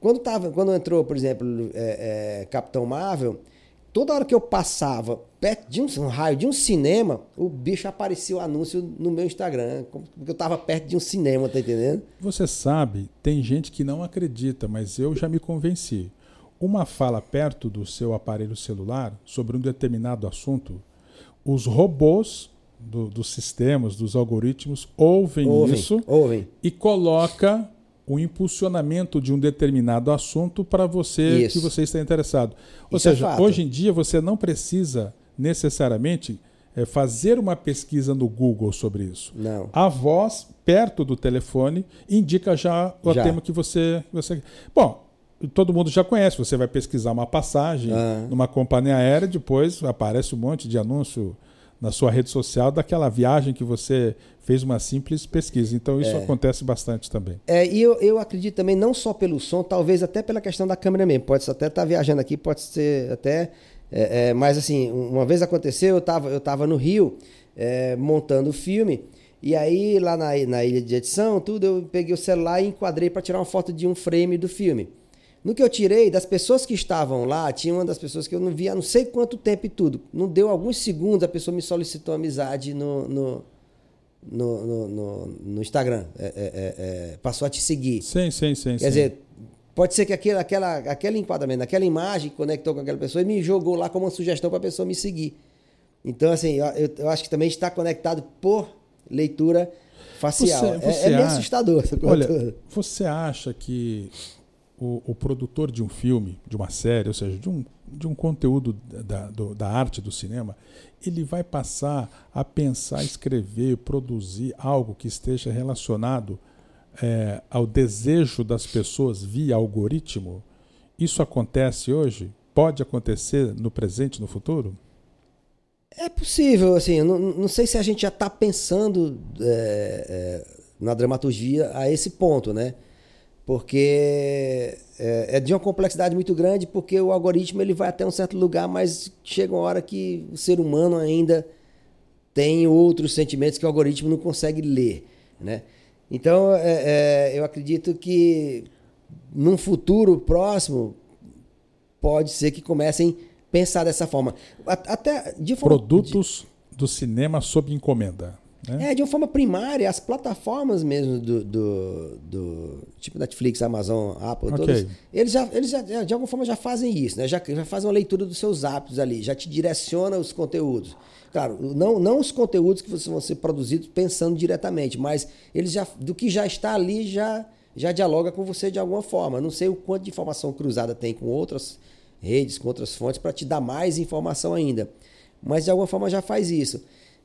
Quando, tava, quando entrou, por exemplo, é, é, Capitão Marvel, toda hora que eu passava perto de um, um raio de um cinema, o bicho aparecia o anúncio no meu Instagram, porque eu estava perto de um cinema, tá entendendo? Você sabe, tem gente que não acredita, mas eu já me convenci. Uma fala perto do seu aparelho celular sobre um determinado assunto, os robôs do- dos sistemas, dos algoritmos, ouvem, Ouvem, isso ouvem. e coloca o impulsionamento de um determinado assunto para você Isso. que você está interessado. Ou Isso é seja, fato. hoje em dia você não precisa necessariamente eh, fazer uma pesquisa no Google sobre isso. Não. A voz perto do telefone indica já o Já. tema que você, você. Bom, todo mundo já conhece. Você vai pesquisar uma passagem Ah. numa companhia aérea, depois aparece um monte de anúncio na sua rede social daquela viagem que você fez uma simples pesquisa. Então isso acontece bastante também. É, e eu, eu acredito também, não só pelo som, talvez até pela questão da câmera mesmo. Pode até estar viajando aqui, pode ser até. É, é, mas assim, uma vez aconteceu, eu estava eu tava no Rio é, montando o filme. E aí, lá na, na ilha de edição, tudo, eu peguei o celular e enquadrei para tirar uma foto de um frame do filme. No que eu tirei, das pessoas que estavam lá, tinha uma das pessoas que eu não via há não sei quanto tempo e tudo. Não deu alguns segundos, a pessoa me solicitou amizade no, no, no, no, no- Instagram. É, é, é, é, passou a te seguir. Sim, sim, sim. Quer sim. dizer, pode ser que aquele, aquela, aquele enquadramento, aquela imagem que conectou com aquela pessoa e me jogou lá como uma sugestão para a pessoa me seguir. Então, assim, eu, eu- acho que também está conectado por leitura facial. Você- É- você é, meio acha- assustador essa coisa Olha, toda. você acha que o, o produtor de um filme, de uma série, ou seja, de um, de um conteúdo da, do- da arte do cinema, ele vai passar a pensar, escrever, produzir algo que esteja relacionado é, ao desejo das pessoas via algoritmo? Isso acontece hoje? Pode acontecer no presente, no futuro? É possível, assim, não, não sei se a gente já está pensando é, é, na dramaturgia a esse ponto, né? Porque é, é de uma complexidade muito grande, porque o algoritmo ele vai até um certo lugar, mas chega uma hora que o ser humano ainda tem outros sentimentos que o algoritmo não consegue ler, né? Então, é, é, eu acredito que num futuro próximo pode ser que comecem a pensar dessa forma. Até de forma Produtos do cinema sob encomenda. Né? é, de uma forma primária, as plataformas mesmo do, do, do- tipo Netflix, Amazon, Apple, Ok. todas, eles, já, eles já, de alguma forma já fazem isso, né? Já, já fazem uma leitura dos seus hábitos ali, já te direciona os conteúdos. Claro, não, não os conteúdos que vão ser produzidos pensando diretamente, mas eles já, do que já está ali já, já dialoga com você de alguma forma. Não sei o quanto de informação cruzada tem com outras redes, com outras fontes, para te dar mais informação ainda. Mas de alguma forma já faz isso.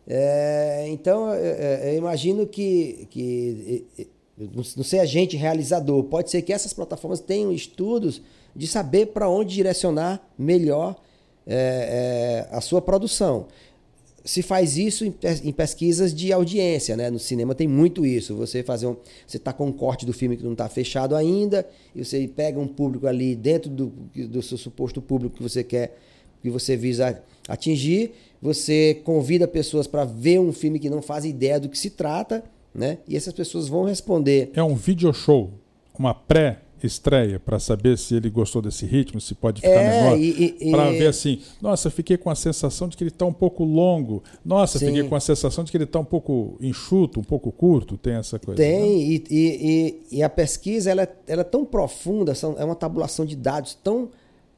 É, então, é, é, eu imagino que, que não sei agente realizador, pode ser que essas plataformas tenham estudos de saber para onde direcionar melhor é, é, a sua produção. Se faz isso em pesquisas de audiência, né? No cinema tem muito isso. Você fazer um, você está com um corte do filme que não está fechado ainda e você pega um público ali dentro do, do seu suposto público que você quer, que você visa atingir. Você convida pessoas para ver um filme que não faz ideia do que se trata, né? E essas pessoas vão responder É um video show, uma pré estreia para saber se ele gostou desse ritmo, se pode ficar é, menor, para ver assim, nossa, fiquei com a sensação de que ele está um pouco longo, nossa, Sim. fiquei com a sensação de que ele está um pouco enxuto, um pouco curto, tem essa coisa. Tem, né? e, e, e, a pesquisa ela, é, ela é tão profunda, são, é uma tabulação de dados tão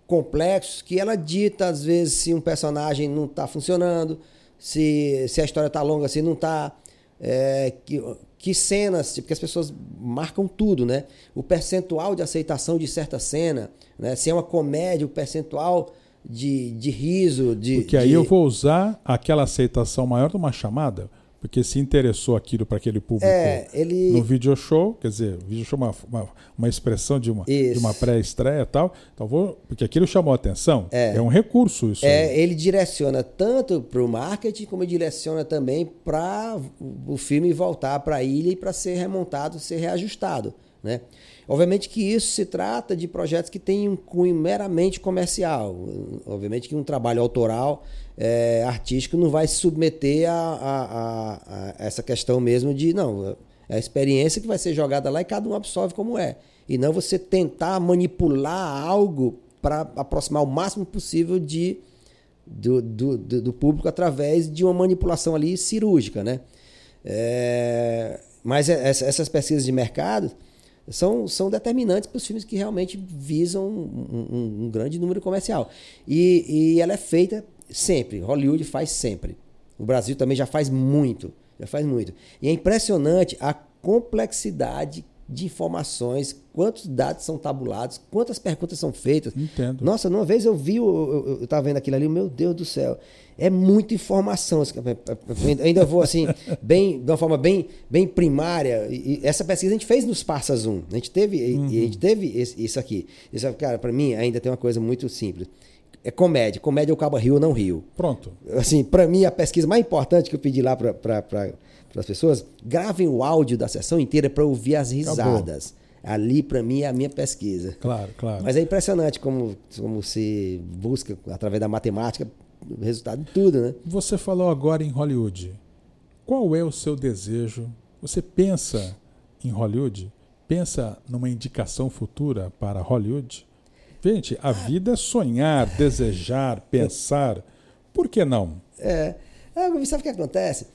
complexos que ela dita às vezes se um personagem não está funcionando, se, se a história está longa, se não está. É, que, que cenas, porque as pessoas marcam tudo, né? O percentual de aceitação de certa cena, né? Se é uma comédia, o percentual de, de riso, de. Porque aí eu vou usar aquela aceitação maior de uma chamada porque se interessou aquilo para aquele público é, ele... no video show, quer dizer, video show é uma, uma, uma expressão de uma, de uma pré-estreia e tal. Então vou, porque aquilo chamou a atenção. É, é um recurso isso. É, aí. ele direciona tanto para o marketing como direciona também para o filme voltar para a ilha e para ser remontado, ser reajustado, né? Obviamente que isso se trata de projetos que têm um cunho meramente comercial. Obviamente que um trabalho autoral é, artístico não vai se submeter a, a, a, a, essa questão mesmo de não é a experiência que vai ser jogada lá e cada um absorve como é e não você tentar manipular algo para aproximar o máximo possível de do, do, do, público através de uma manipulação ali cirúrgica, né? É, mas é, essas pesquisas de mercado são, são determinantes para os filmes que realmente visam um, um, um grande número comercial. E, e ela é feita Sempre. Hollywood faz sempre. O Brasil também já faz muito. Já faz muito. E é impressionante a complexidade de informações, quantos dados são tabulados, quantas perguntas são feitas. Entendo. Nossa, uma vez eu vi, eu, estava vendo aquilo ali, meu Deus do céu, é muita informação. ainda vou assim, [laughs] bem, de uma forma bem, bem primária. E essa pesquisa a gente fez nos Parsas 1. A gente teve, uhum. a gente teve isso aqui. Isso, cara, para mim ainda tem uma coisa muito simples é comédia. Comédia o cabo rio ou não rio. Pronto. Assim, para mim, a pesquisa mais importante que eu pedi lá para as pessoas, gravem o áudio da sessão inteira para ouvir as risadas. Acabou. Ali, para mim, é a minha pesquisa. Claro, claro. Mas é impressionante como, como se busca, através da matemática, o resultado de tudo, né? Você falou agora em Hollywood. Qual é o seu desejo? Você pensa em Hollywood? Pensa numa indicação futura para Hollywood? Gente, a vida é sonhar, [laughs] desejar, pensar. Por que não? É. é sabe o que acontece?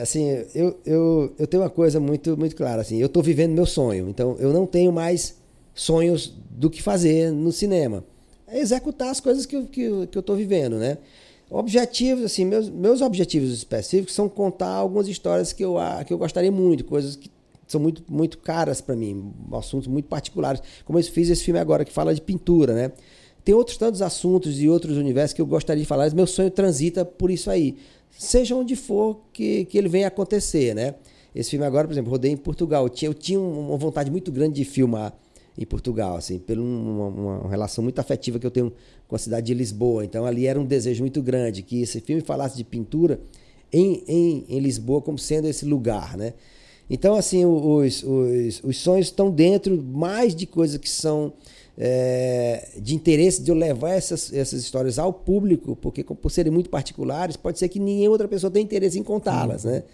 Assim, eu, eu, eu tenho uma coisa muito, muito clara. Assim, eu estou vivendo meu sonho. Então, eu não tenho mais sonhos do que fazer no cinema. É executar as coisas que, eu, que, que eu estou vivendo, né? Objetivos, assim, meus, meus objetivos específicos são contar algumas histórias que eu, que eu gostaria muito, coisas que são muito, muito caras para mim, assuntos muito particulares. Como eu fiz esse filme agora que fala de pintura, né? Tem outros tantos assuntos e outros universos que eu gostaria de falar, mas meu sonho transita por isso aí. Seja onde for que, que ele venha acontecer, né? Esse filme agora, por exemplo, rodei em Portugal. Eu tinha, eu tinha uma vontade muito grande de filmar em Portugal, assim, por uma, uma, relação muito afetiva que eu tenho com a cidade de Lisboa. Então ali era um desejo muito grande que esse filme falasse de pintura em, em, em Lisboa como sendo esse lugar, né? Então, assim, os, os, os sonhos estão dentro mais de coisas que são é, de interesse de eu levar essas, essas histórias ao público, porque por serem muito particulares, pode ser que nenhuma outra pessoa tenha interesse em contá-las, uhum. né?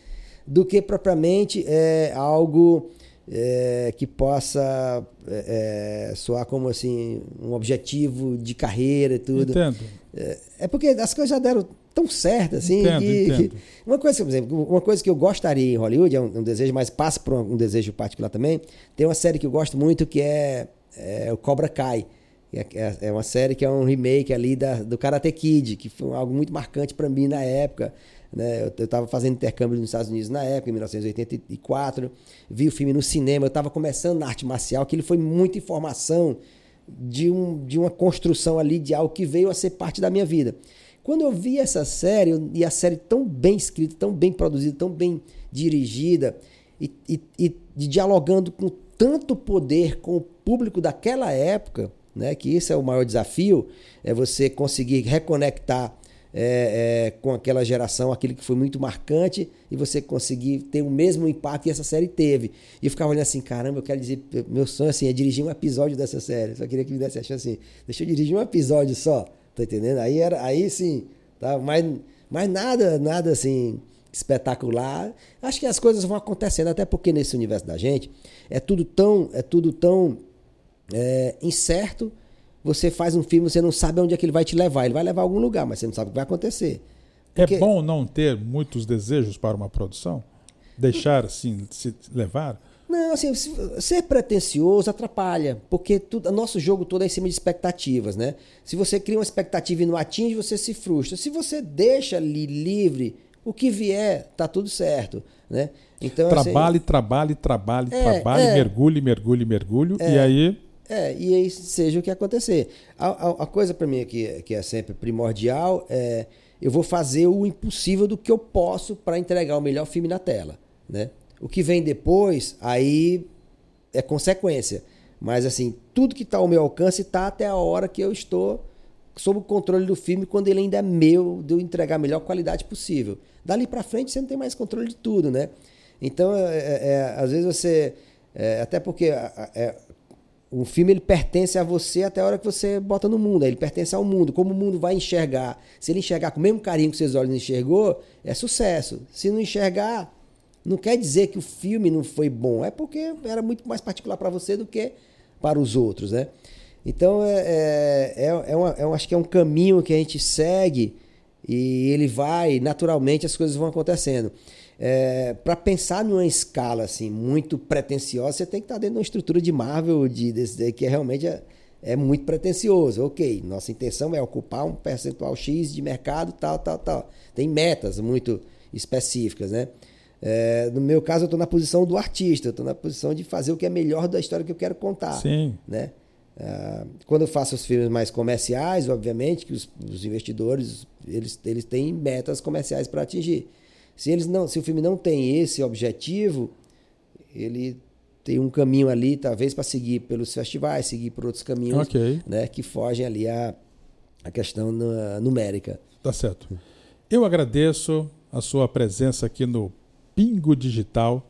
Do que propriamente é, algo é, que possa é, é, soar como assim um objetivo de carreira e tudo. Entendo. É, é porque as coisas já deram tão certo assim entendo, que, entendo. uma coisa por exemplo uma coisa que eu gostaria em Hollywood é um, um desejo mas passa por um, um, desejo particular também tem uma série que eu gosto muito que é, é o Cobra Kai. É, é, é uma série que é um remake ali da, do Karate Kid que foi algo muito marcante para mim na época né? eu estava fazendo intercâmbio nos Estados Unidos na época em 1984 vi o filme no cinema eu estava começando na arte marcial que ele foi muita informação de, um, de uma construção ali de algo que veio a ser parte da minha vida. Quando eu vi essa série, e a série tão bem escrita, tão bem produzida, tão bem dirigida, e, e, e dialogando com tanto poder com o público daquela época, né, que esse é o maior desafio, é você conseguir reconectar é, é, com aquela geração, aquilo que foi muito marcante, e você conseguir ter o mesmo impacto que essa série teve. E eu ficava olhando assim, caramba, eu quero dizer, meu sonho assim, é dirigir um episódio dessa série. Só queria que me desse a chance assim, deixa eu dirigir um episódio só. Tá entendendo? Aí, era, aí sim, tá? mas, mas nada, nada assim espetacular. Acho que as coisas vão acontecendo, até porque nesse universo da gente é tudo tão, é tudo tão é, incerto, você faz um filme, você não sabe onde é que ele vai te levar. Ele vai levar a algum lugar, mas você não sabe o que vai acontecer. Porque... É bom não ter muitos desejos para uma produção? Deixar assim se levar? Não, assim, ser pretencioso atrapalha, porque tudo, nosso jogo todo é em cima de expectativas, né? Se você cria uma expectativa e não atinge, você se frustra. Se você deixa ali livre, o que vier, tá tudo certo, né? Então, trabalhe, assim, trabalhe, trabalhe, é, trabalhe, é, mergulhe, mergulhe, mergulhe, é, e aí... É, e aí seja o que acontecer. A, a, a coisa para mim que, que é sempre primordial é eu vou fazer o impossível do que eu posso para entregar o melhor filme na tela, né? O que vem depois, aí é consequência. Mas assim, tudo que está ao meu alcance está até a hora que eu estou sob o controle do filme, quando ele ainda é meu, de eu entregar a melhor qualidade possível. Dali para frente você não tem mais controle de tudo, né? Então, é, é, é às vezes você. É, até porque é, o filme ele pertence a você até a hora que você bota no mundo. Ele pertence ao mundo. Como o mundo vai enxergar? Se ele enxergar com o mesmo carinho que seus olhos enxergou, é sucesso. Se não enxergar, não quer dizer que o filme não foi bom, é porque era muito mais particular para você do que para os outros, né? Então, é, é, é, é, uma, é, acho que é um caminho que a gente segue e ele vai, naturalmente, as coisas vão acontecendo. É, para pensar numa escala assim muito pretensiosa, você tem que estar tá dentro de uma estrutura de Marvel de, de, que é realmente é, é, muito pretensioso. Ok, nossa intenção é ocupar um percentual X de mercado, tal, tal, tal. Tem metas muito específicas, né? É, no meu caso, eu estou na posição do artista, eu estou na posição de fazer o que é melhor da história que eu quero contar. Sim. Né? É, quando eu faço os filmes mais comerciais, obviamente que os, os investidores eles, eles têm metas comerciais para atingir. Se, eles não, se o filme não tem esse objetivo, ele tem um caminho ali, talvez, para seguir pelos festivais, seguir por outros caminhos okay. né, que fogem ali à, à questão numérica. Tá certo. Eu agradeço a sua presença aqui no Pingo Digital.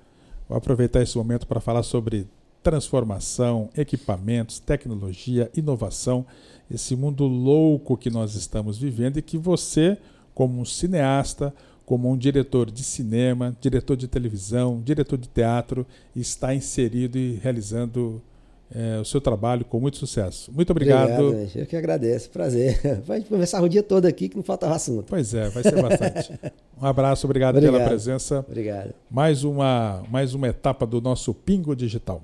Vou aproveitar esse momento para falar sobre transformação, equipamentos, tecnologia, inovação, esse mundo louco que nós estamos vivendo e que você, como um cineasta, como um diretor de cinema, diretor de televisão, diretor de teatro, está inserido e realizando é, o seu trabalho com muito sucesso. Muito obrigado. obrigado eu que agradeço, prazer. [laughs] Vai conversar o dia todo aqui que não faltava assunto. Pois é, vai ser bastante. [laughs] um abraço, obrigado, obrigado, pela presença. Obrigado. Mais uma, mais uma etapa do nosso Pingo Digital.